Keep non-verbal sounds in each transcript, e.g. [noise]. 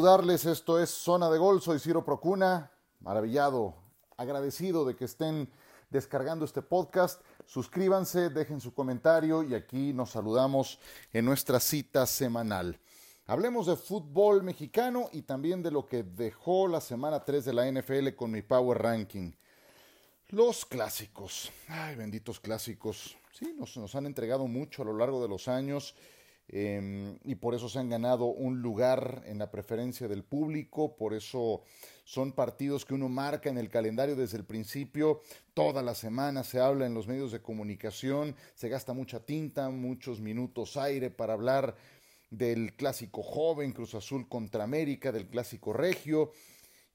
saludarles. Esto es Zona de Gol. Soy Ciro Procuna. Maravillado, agradecido de que estén descargando este podcast. Suscríbanse, dejen su comentario y aquí nos saludamos en nuestra cita semanal. Hablemos de fútbol mexicano y también de lo que dejó la semana 3 de la NFL con mi Power Ranking. Los clásicos. Ay, benditos clásicos. Sí, nos, nos han entregado mucho a lo largo de los años Em, y por eso se han ganado un lugar en la preferencia del público, por eso son partidos que uno marca en el calendario desde el principio, toda la semana se habla en los medios de comunicación, se gasta mucha tinta, muchos minutos aire para hablar del clásico joven Cruz Azul contra América, del clásico regio,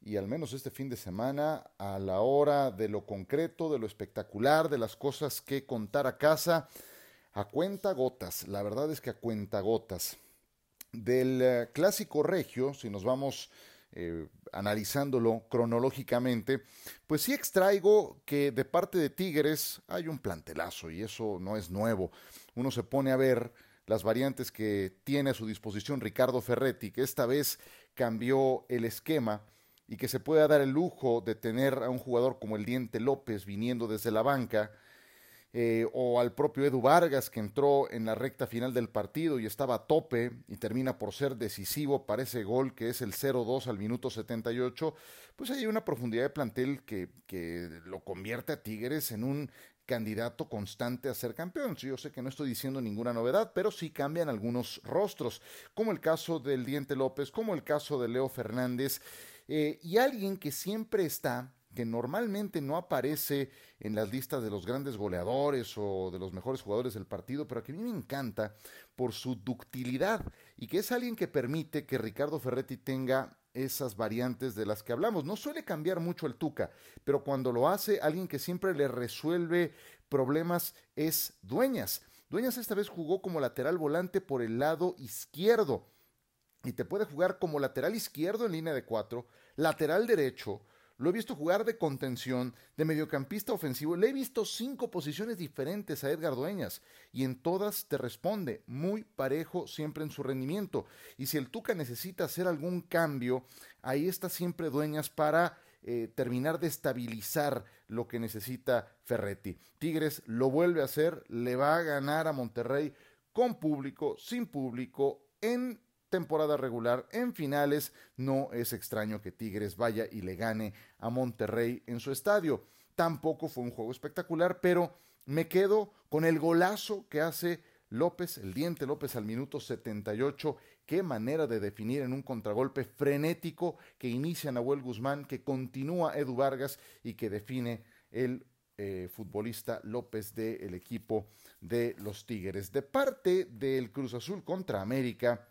y al menos este fin de semana, a la hora de lo concreto, de lo espectacular, de las cosas que contar a casa, a cuenta gotas, la verdad es que a cuenta gotas. Del eh, clásico regio, si nos vamos eh, analizándolo cronológicamente, pues sí extraigo que de parte de Tigres hay un plantelazo y eso no es nuevo. Uno se pone a ver las variantes que tiene a su disposición Ricardo Ferretti, que esta vez cambió el esquema y que se puede dar el lujo de tener a un jugador como el Diente López viniendo desde la banca, eh, o al propio Edu Vargas que entró en la recta final del partido y estaba a tope y termina por ser decisivo para ese gol que es el 0-2 al minuto 78, pues hay una profundidad de plantel que, que lo convierte a Tigres en un candidato constante a ser campeón. Yo sé que no estoy diciendo ninguna novedad, pero sí cambian algunos rostros, como el caso del Diente López, como el caso de Leo Fernández, eh, y alguien que siempre está que normalmente no aparece en las listas de los grandes goleadores o de los mejores jugadores del partido, pero que a mí me encanta por su ductilidad y que es alguien que permite que Ricardo Ferretti tenga esas variantes de las que hablamos. No suele cambiar mucho el Tuca, pero cuando lo hace, alguien que siempre le resuelve problemas es Dueñas. Dueñas esta vez jugó como lateral volante por el lado izquierdo y te puede jugar como lateral izquierdo en línea de cuatro, lateral derecho, lo he visto jugar de contención, de mediocampista ofensivo. Le he visto cinco posiciones diferentes a Edgar Dueñas y en todas te responde muy parejo siempre en su rendimiento. Y si el Tuca necesita hacer algún cambio, ahí está siempre Dueñas para eh, terminar de estabilizar lo que necesita Ferretti. Tigres lo vuelve a hacer, le va a ganar a Monterrey con público, sin público, en temporada regular, en finales, no es extraño que Tigres vaya y le gane a Monterrey en su estadio. Tampoco fue un juego espectacular, pero me quedo con el golazo que hace López, el diente López al minuto 78. Qué manera de definir en un contragolpe frenético que inicia Nahuel Guzmán, que continúa Edu Vargas y que define el eh, futbolista López del equipo de los Tigres. De parte del Cruz Azul contra América,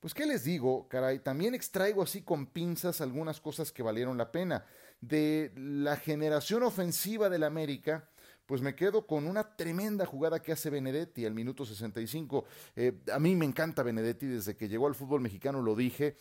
pues qué les digo, caray, también extraigo así con pinzas algunas cosas que valieron la pena. De la generación ofensiva del América, pues me quedo con una tremenda jugada que hace Benedetti al minuto 65. Eh, a mí me encanta Benedetti desde que llegó al fútbol mexicano, lo dije.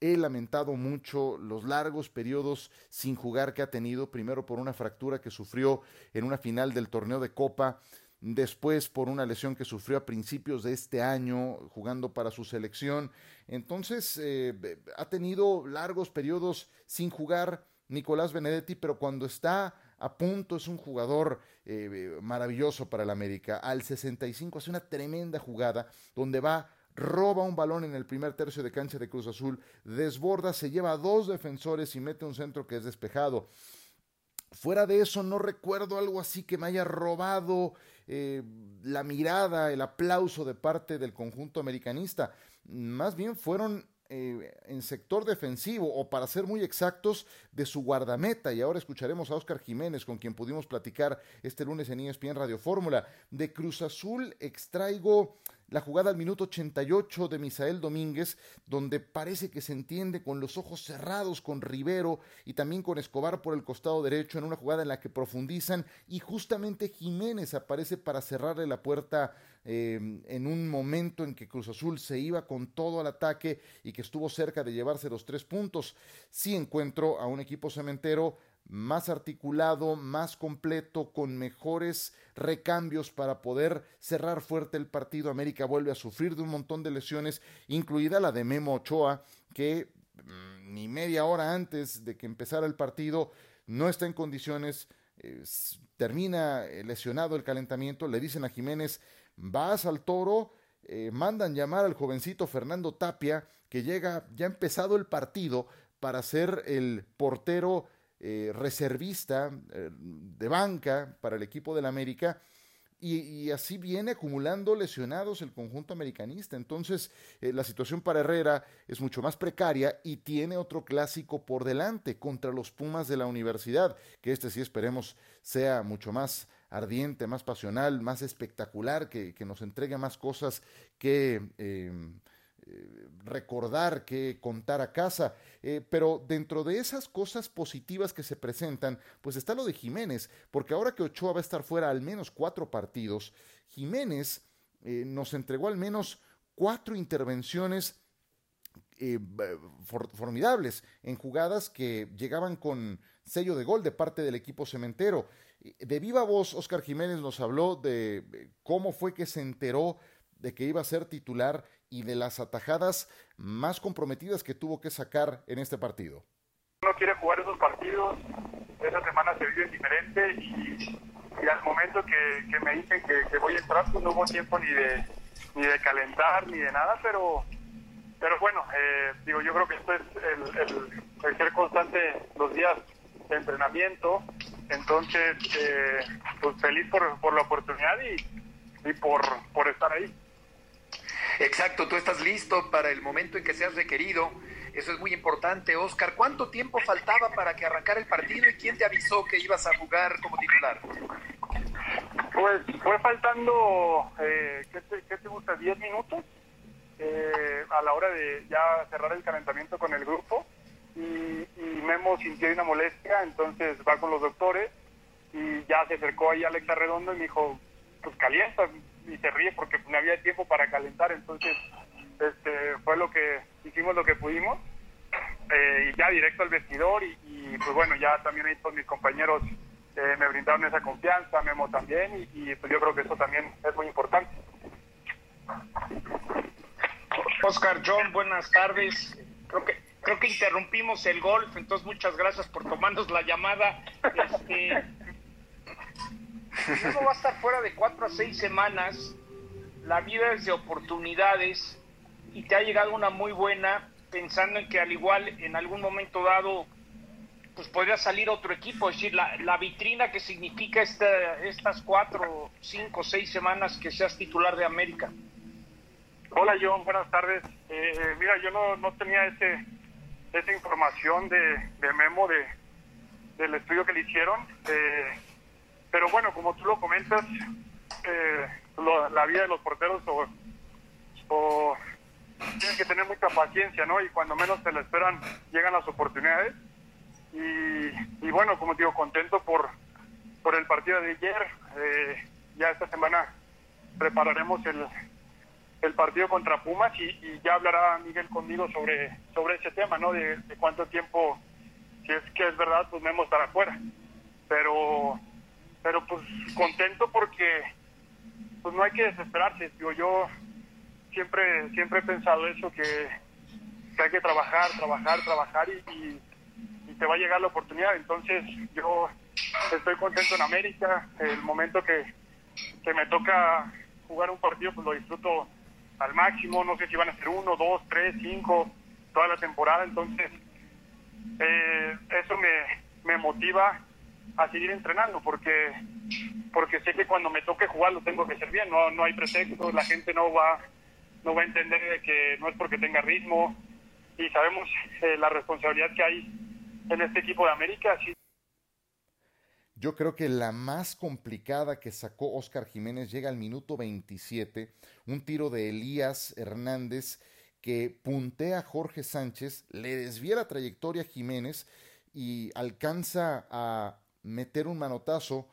He lamentado mucho los largos periodos sin jugar que ha tenido, primero por una fractura que sufrió en una final del torneo de Copa después por una lesión que sufrió a principios de este año jugando para su selección. Entonces eh, ha tenido largos periodos sin jugar Nicolás Benedetti, pero cuando está a punto es un jugador eh, maravilloso para el América. Al 65 hace una tremenda jugada donde va roba un balón en el primer tercio de cancha de Cruz Azul, desborda, se lleva a dos defensores y mete un centro que es despejado. Fuera de eso, no recuerdo algo así que me haya robado eh, la mirada, el aplauso de parte del conjunto americanista. Más bien fueron eh, en sector defensivo o para ser muy exactos de su guardameta. Y ahora escucharemos a Oscar Jiménez con quien pudimos platicar este lunes en ESPN Radio Fórmula. De Cruz Azul extraigo la jugada al minuto 88 de Misael Domínguez, donde parece que se entiende con los ojos cerrados con Rivero y también con Escobar por el costado derecho en una jugada en la que profundizan y justamente Jiménez aparece para cerrarle la puerta em, en un momento en que Cruz Azul se iba con todo al ataque y que estuvo cerca de llevarse los tres puntos. Sí encuentro a un equipo cementero más articulado, más completo, con mejores recambios para poder cerrar fuerte el partido. América vuelve a sufrir de un montón de lesiones, incluida la de Memo Ochoa, que mm, ni media hora antes de que empezara el partido no está en condiciones, termina lesionado el calentamiento, le dicen a Jiménez, vas al toro, eh, mandan llamar al jovencito Fernando Tapia, que llega ya empezado el partido para ser el portero eh, reservista eh, de banca para el equipo del América. Y, así viene acumulando lesionados el conjunto americanista. Entonces, la situación para Herrera es mucho más precaria y tiene otro clásico por delante contra los Pumas de la universidad, que este sí esperemos sea mucho más ardiente, más pasional, más espectacular, que, que nos entregue más cosas que eh, recordar, que contar a casa. Eh, pero dentro de esas cosas positivas que se presentan, pues está lo de Jiménez, porque ahora que Ochoa va a estar fuera al menos cuatro partidos, Jiménez eh, nos entregó al menos cuatro intervenciones formidables en jugadas que llegaban con sello de gol de parte del equipo cementero. De viva voz, Oscar Jiménez nos habló de cómo fue que se enteró de que iba a ser titular y de las atajadas más comprometidas que tuvo que sacar en este partido. Uno quiere jugar esos partidos, esa semana se vive diferente y, al momento que, me dicen que, voy a entrar, pues no hubo tiempo ni de, ni de calentar ni de nada, pero pero bueno, eh, digo, yo creo que esto es el, ser constante los días de entrenamiento, entonces eh, pues feliz por, por la oportunidad y, y por, por estar ahí. Exacto, tú estás listo para el momento en que seas requerido. Eso es muy importante, Oscar. ¿Cuánto tiempo faltaba para que arrancara el partido y quién te avisó que ibas a jugar como titular? Pues fue faltando, eh, ¿qué, te, gusta? ¿10 minutos? A la hora de ya cerrar el calentamiento con el grupo y, Memo sintió una molestia, entonces va con los doctores y ya se acercó ahí Alex Arredondo y me dijo, pues calienta, y se ríe porque no había tiempo para calentar, entonces este, fue lo que hicimos lo que pudimos eh, y ya directo al vestidor y, pues bueno, ya también ahí todos mis compañeros eh, me brindaron esa confianza, Memo también y, pues yo creo que eso también es muy importante. Oscar John, buenas tardes. Creo que creo que interrumpimos el golf, entonces muchas gracias por tomarnos la llamada. Este, uno va a estar fuera de cuatro a seis semanas, la vida es de oportunidades y te ha llegado una muy buena pensando en que al igual en algún momento dado pues podría salir otro equipo, es decir, la, vitrina que significa esta, estas cuatro, cinco, seis semanas que seas titular de América. Hola John, buenas tardes. Eh, eh, mira, yo no, no tenía ese, esa información de, de Memo de, del estudio que le hicieron. Eh, pero bueno, como tú lo comentas, la vida de los porteros o, tienen que tener mucha paciencia, ¿no? Y cuando menos se le esperan, llegan las oportunidades. Y, bueno, como digo, contento por, por el partido de ayer. Ya esta semana prepararemos el, el partido contra Pumas y, ya hablará Miguel conmigo sobre, sobre ese tema, ¿no? De, cuánto tiempo, si es que es verdad, pues Memo estará afuera. Pero pero pues contento porque pues no hay que desesperarse. Digo, yo siempre siempre he pensado eso, que, hay que trabajar, trabajar, trabajar y, te va a llegar la oportunidad. Entonces yo estoy contento en América. El momento que, que me toca jugar un partido, pues lo disfruto al máximo. No sé si van a ser uno, dos, tres, cinco, toda la temporada. Entonces eh, eso me, me motiva a seguir entrenando porque porque sé que cuando me toque jugar lo tengo que hacer bien, no, no hay pretexto, la gente no va no va a entender de que no es porque tenga ritmo y sabemos eh, la responsabilidad que hay en este equipo de América. Yo creo que la más complicada que sacó Oscar Jiménez llega al minuto 27, un tiro de Elías Hernández que puntea a Jorge Sánchez, le desvía la trayectoria a Jiménez y alcanza a meter un manotazo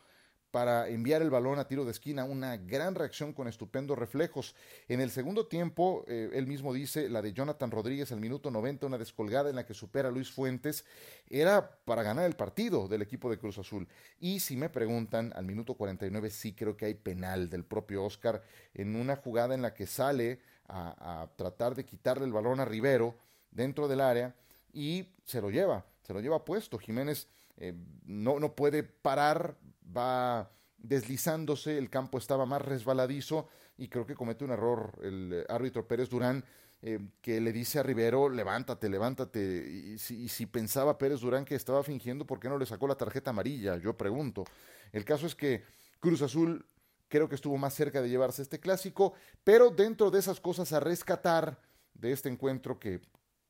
para enviar el balón a tiro de esquina, una gran reacción con estupendos reflejos. En el segundo tiempo, eh, él mismo dice, la de Jonathan Rodríguez al minuto 90, una descolgada en la que supera a Luis Fuentes, era para ganar el partido del equipo de Cruz Azul. Y si me preguntan, al minuto 49 sí creo que hay penal del propio Oscar en una jugada en la que sale a, tratar de quitarle el balón a Rivero dentro del área y se lo lleva, se lo lleva puesto. Jiménez eh, no, no puede parar, va deslizándose, el campo estaba más resbaladizo y creo que comete un error el árbitro Pérez Durán eh, que le dice a Rivero, levántate, levántate. Si, y si, pensaba Pérez Durán que estaba fingiendo, ¿por qué no le sacó la tarjeta amarilla? Yo pregunto. El caso es que Cruz Azul creo que estuvo más cerca de llevarse este clásico, pero dentro de esas cosas a rescatar de este encuentro que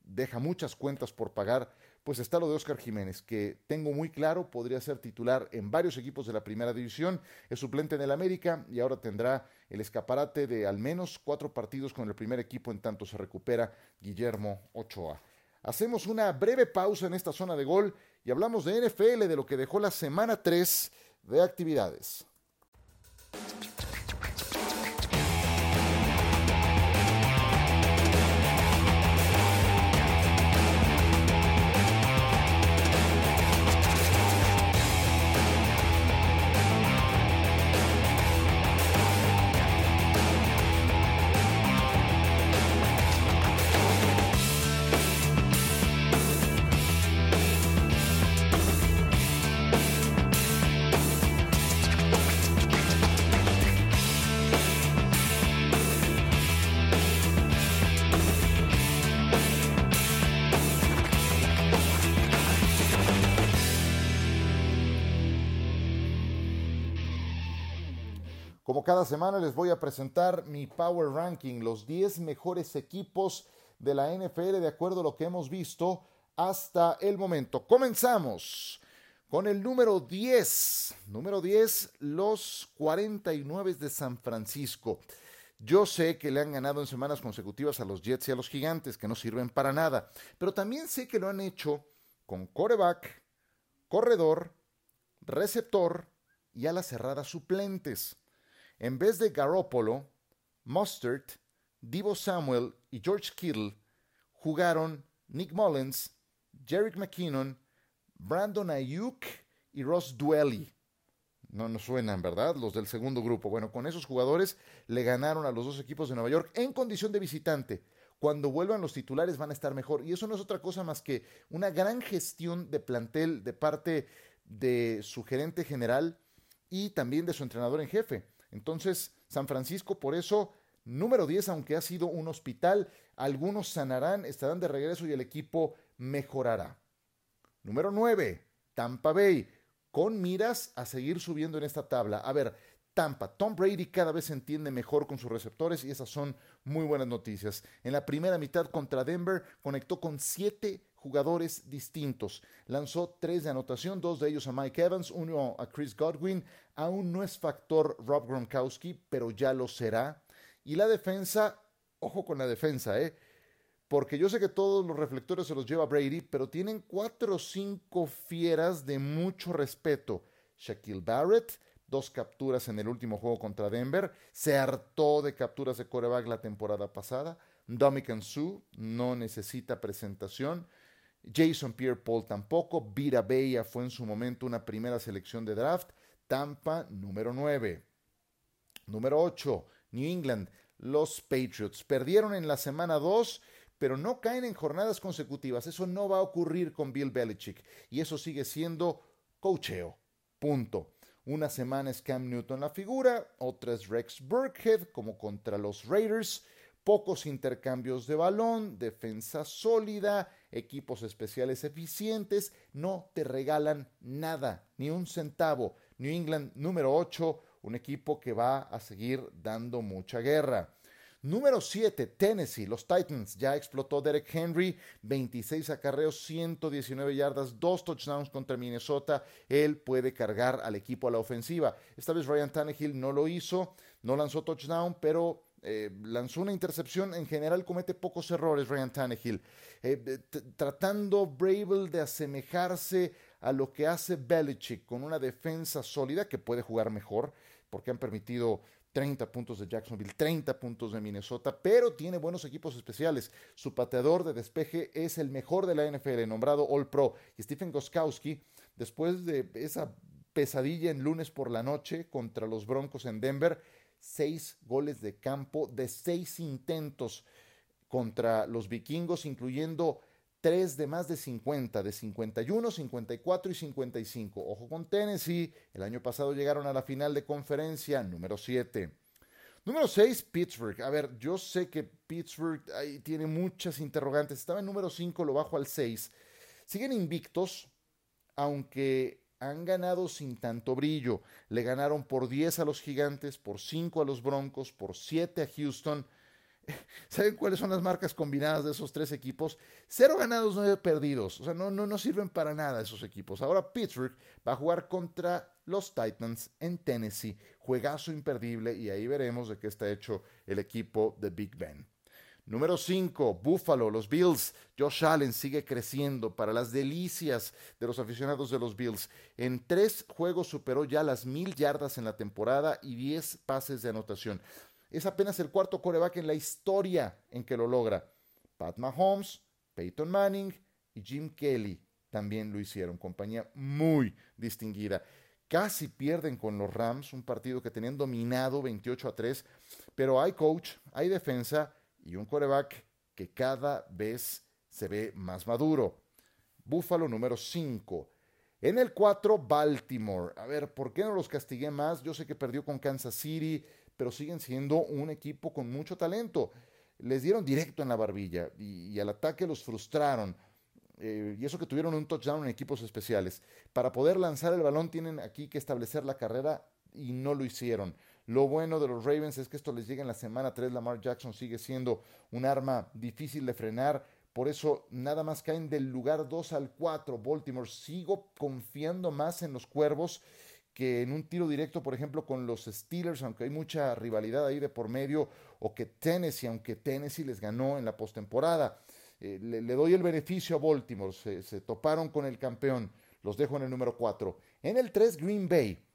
deja muchas cuentas por pagar, pues está lo de Oscar Jiménez, que tengo muy claro, podría ser titular en varios equipos de la primera división, es suplente en el América y ahora tendrá el escaparate de al menos cuatro partidos con el primer equipo en tanto se recupera Guillermo Ochoa. Hacemos una breve pausa en esta zona de gol y hablamos de NFL, de lo que dejó la semana 3 de actividades. Cada semana les voy a presentar mi Power Ranking, los 10 mejores equipos de la NFL de acuerdo a lo que hemos visto hasta el momento. Comenzamos con el número 10. Número 10, los 49 de San Francisco. Yo sé que le han ganado en semanas consecutivas a los Jets y a los Gigantes, que no sirven para nada, pero también sé que lo han hecho con coreback, corredor, receptor y a las cerradas suplentes. En vez de Garoppolo, Mustard, Divo Samuel y George Kittle jugaron Nick Mullins, Jerick McKinnon, Brandon Ayuk y Ross Dwelly. No nos suenan, ¿verdad? Los del segundo grupo. Bueno, con esos jugadores le ganaron a los dos equipos de Nueva York en condición de visitante. Cuando vuelvan los titulares van a estar mejor. Y eso no es otra cosa más que una gran gestión de plantel de parte de su gerente general y también de su entrenador en jefe. Entonces, San Francisco, por eso, número 10, aunque ha sido un hospital, algunos sanarán, estarán de regreso y el equipo mejorará. Número 9, Tampa Bay, con miras a seguir subiendo en esta tabla. A ver, Tampa, Tom Brady cada vez se entiende mejor con sus receptores y esas son muy buenas noticias. En la primera mitad contra Denver conectó con siete jugadores distintos. Lanzó tres de anotación, dos de ellos a Mike Evans, uno a Chris Godwin. Aún no es factor Rob Gronkowski, pero ya lo será. Y la defensa, ojo con la defensa, ¿eh? Porque yo sé que todos los reflectores se los lleva Brady, pero tienen cuatro o cinco fieras de mucho respeto. Shaquille Barrett, dos capturas en el último juego contra Denver, se hartó de capturas de coreback la temporada pasada. Dominican Sue no necesita presentación. Jason Pierre Paul tampoco. Vira Bella fue en su momento una primera selección de draft. Tampa, número 9. Número 8, New England. Los Patriots perdieron en la semana 2, pero no caen en jornadas consecutivas. Eso no va a ocurrir con Bill Belichick. Y eso sigue siendo cocheo. Punto. Una semana es Cam Newton la figura, otra es Rex Burkhead como contra los Raiders pocos intercambios de balón, defensa sólida, equipos especiales eficientes, no te regalan nada, ni un centavo. New England número 8, un equipo que va a seguir dando mucha guerra. Número 7, Tennessee, los Titans. Ya explotó Derek Henry, 26 acarreos, 119 yardas, 2 touchdowns contra Minnesota. Él puede cargar al equipo a la ofensiva. Esta vez Ryan Tannehill no lo hizo, no lanzó touchdown, pero eh, lanzó una intercepción, en general comete pocos errores Ryan Tannehill, eh, tratando Bravel de asemejarse a lo que hace Belichick con una defensa sólida que puede jugar mejor, porque han permitido 30 puntos de Jacksonville, 30 puntos de Minnesota, pero tiene buenos equipos especiales. Su pateador de despeje es el mejor de la NFL, nombrado All Pro. Y Stephen Goskowski, después de esa pesadilla en lunes por la noche contra los Broncos en Denver, seis goles de campo de seis intentos contra los vikingos, incluyendo tres de más de 50, de 51, 54 y 55. Ojo con Tennessee, el año pasado llegaron a la final de conferencia número 7. Número 6, Pittsburgh. A ver, yo sé que Pittsburgh ahí tiene muchas interrogantes. Estaba en número 5, lo bajo al 6. Siguen invictos, aunque han ganado sin tanto brillo. Le ganaron por 10 a los Gigantes, por 5 a los Broncos, por 7 a Houston [laughs] ¿Saben cuáles son las marcas combinadas de esos tres equipos? Cero ganados, nueve perdidos. O sea, no, no, no sirven para nada esos equipos. Ahora Pittsburgh va a jugar contra los Titans en Tennessee. Juegazo imperdible y ahí veremos de qué está hecho el equipo de Big Ben. Número 5, Buffalo, los Bills. Josh Allen sigue creciendo para las delicias de los aficionados de los Bills. En tres juegos superó ya las mil yardas en la temporada y diez pases de anotación. Es apenas el cuarto coreback en la historia en que lo logra. Pat Mahomes, Peyton Manning y Jim Kelly también lo hicieron. Compañía muy distinguida. Casi pierden con los Rams, un partido que tenían dominado 28 a 3, pero hay coach, hay defensa y un coreback que cada vez se ve más maduro. Buffalo número 5. En el 4, Baltimore. A ver, ¿por qué no los castigué más? Yo sé que perdió con Kansas City, pero siguen siendo un equipo con mucho talento. Les dieron directo en la barbilla y, al ataque los frustraron. Eh, y eso que tuvieron un touchdown en equipos especiales. Para poder lanzar el balón tienen aquí que establecer la carrera y no lo hicieron. Lo bueno de los Ravens es que esto les llega en la semana 3. Lamar Jackson sigue siendo un arma difícil de frenar. Por eso nada más caen del lugar 2 al 4. Baltimore sigo confiando más en los cuervos que en un tiro directo, por ejemplo, con los Steelers, aunque hay mucha rivalidad ahí de por medio, o que Tennessee, aunque Tennessee les ganó en la postemporada. Eh, le, doy el beneficio a Baltimore, se, toparon con el campeón, los dejo en el número 4. En el 3, Green Bay.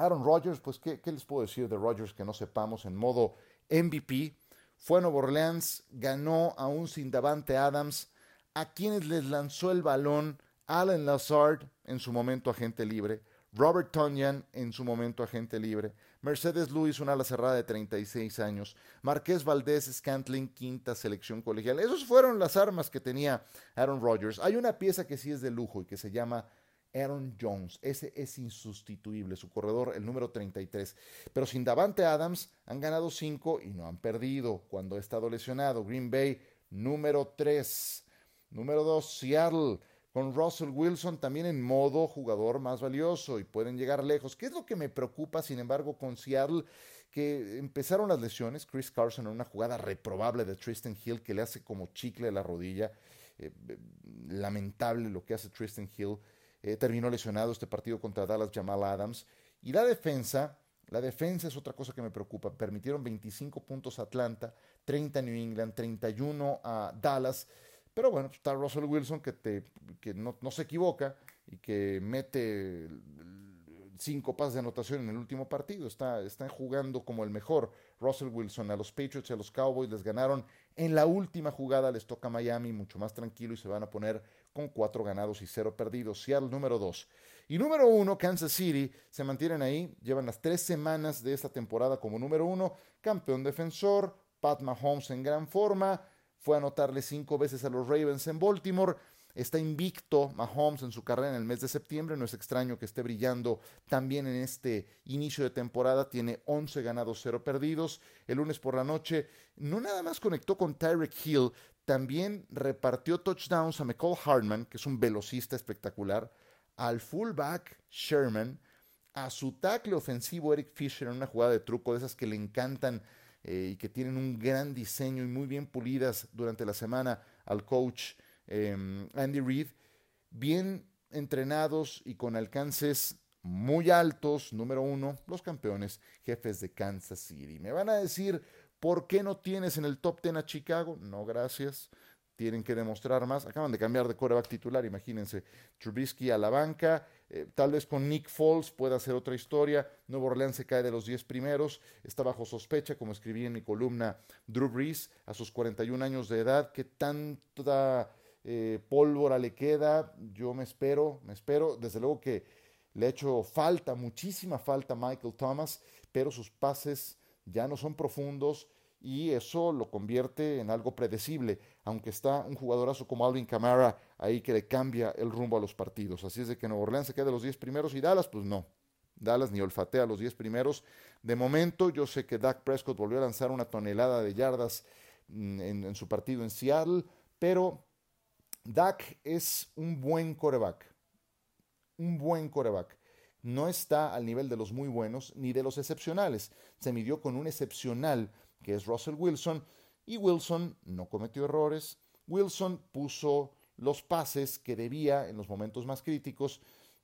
Aaron Rodgers, pues, ¿qué, ¿qué, les puedo decir de Rodgers que no sepamos en modo MVP? Fue a Nueva Orleans, ganó a un sin Davante Adams, a quienes les lanzó el balón Alan Lazard, en su momento agente libre, Robert Tonyan, en su momento agente libre, Mercedes Lewis, una ala cerrada de 36 años, Marqués Valdés Scantling, quinta selección colegial. Esas fueron las armas que tenía Aaron Rodgers. Hay una pieza que sí es de lujo y que se llama Aaron Jones. Ese es insustituible, su corredor, el número 33. Pero sin Davante Adams han ganado 5 y no han perdido cuando ha estado lesionado. Green Bay, número 3. Número 2, Seattle con Russell Wilson también en modo jugador más valioso y pueden llegar lejos. ¿Qué es lo que me preocupa, sin embargo, con Seattle? Que empezaron las lesiones, Chris Carson en una jugada reprobable de Tristan Hill que le hace como chicle la rodilla. Eh, eh, lamentable lo que hace Tristan Hill. Eh, terminó lesionado este partido contra Dallas Jamal Adams. Y la defensa, la defensa es otra cosa que me preocupa. Permitieron 25 puntos a Atlanta, 30 a New England, 31 a Dallas. Pero bueno, está Russell Wilson que, te, que no, se equivoca y que mete cinco pases de anotación en el último partido. Está, están jugando como el mejor. Russell Wilson a los Patriots y a los Cowboys les ganaron. En la última jugada les toca Miami, mucho más tranquilo, y se van a poner con cuatro ganados y cero perdidos. Seattle número dos. Y número uno, Kansas City, se mantienen ahí. Llevan las tres semanas de esta temporada como número uno. Campeón defensor, Pat Mahomes en gran forma fue a anotarle cinco veces a los Ravens en Baltimore. Está invicto Mahomes en su carrera en el mes de septiembre. No es extraño que esté brillando también en este inicio de temporada. Tiene 11 ganados, 0 perdidos. El lunes por la noche no nada más conectó con Tyreek Hill, también repartió touchdowns a McCall Hartman, que es un velocista espectacular, al fullback Sherman, a su tackle ofensivo Eric Fisher en una jugada de truco de esas que le encantan eh, y que tienen un gran diseño y muy bien pulidas durante la semana al coach em, Andy Reid, bien entrenados y con alcances muy altos, número uno, los campeones jefes de Kansas City. Me van a decir, ¿por qué no tienes en el top ten a Chicago? No, gracias. tienen que demostrar más. Acaban de cambiar de coreback titular, imagínense. Trubisky a la banca, eh, tal vez con Nick Foles pueda ser otra historia. Nuevo Orleans se cae de los 10 primeros, está bajo sospecha, como escribí en mi columna Drew Brees, a sus 41 años de edad, que tanta eh, pólvora le queda. Yo me espero, me espero. Desde luego que le ha hecho falta, muchísima falta a Michael Thomas, pero sus pases ya no son profundos y eso lo convierte en algo predecible, aunque está un jugadorazo como Alvin Kamara ahí que le cambia el rumbo a los partidos. Así es de que Nueva Orleans se queda los 10 primeros y Dallas, pues no. Dallas ni olfatea los 10 primeros. De momento, yo sé que Dak Prescott volvió a lanzar una tonelada de yardas mm, en, en su partido en Seattle, pero Dak es un buen coreback. Un buen coreback no está al nivel de los muy buenos ni de los excepcionales. Se midió con un excepcional que es Russell Wilson, y Wilson no cometió errores. Wilson puso los pases que debía en los momentos más críticos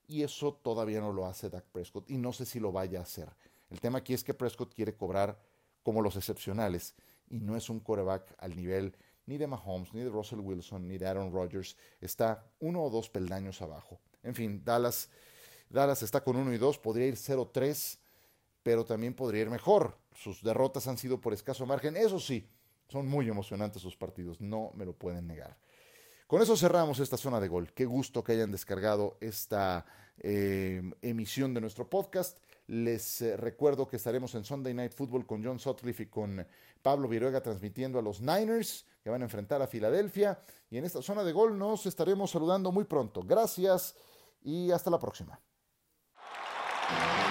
y eso todavía no lo hace Dak Prescott y no sé si lo vaya a hacer. El tema aquí es que Prescott quiere cobrar como los excepcionales y no es un coreback al nivel ni de Mahomes, ni de Russell Wilson, ni de Aaron Rodgers. Está uno o dos peldaños abajo. En fin, Dallas, Dallas está con uno y dos, podría ir 0-3 pero también podría ir mejor. Sus derrotas han sido por escaso margen. Eso sí, son muy emocionantes sus partidos, no me lo pueden negar. Con eso cerramos esta zona de gol. Qué gusto que hayan descargado esta eh, emisión de nuestro podcast. Les eh, recuerdo que estaremos en Sunday Night Football con John Sutcliffe y con Pablo Viruega transmitiendo a los Niners que van a enfrentar a Filadelfia. Y en esta zona de gol nos estaremos saludando muy pronto. Gracias y hasta la próxima. Thank you.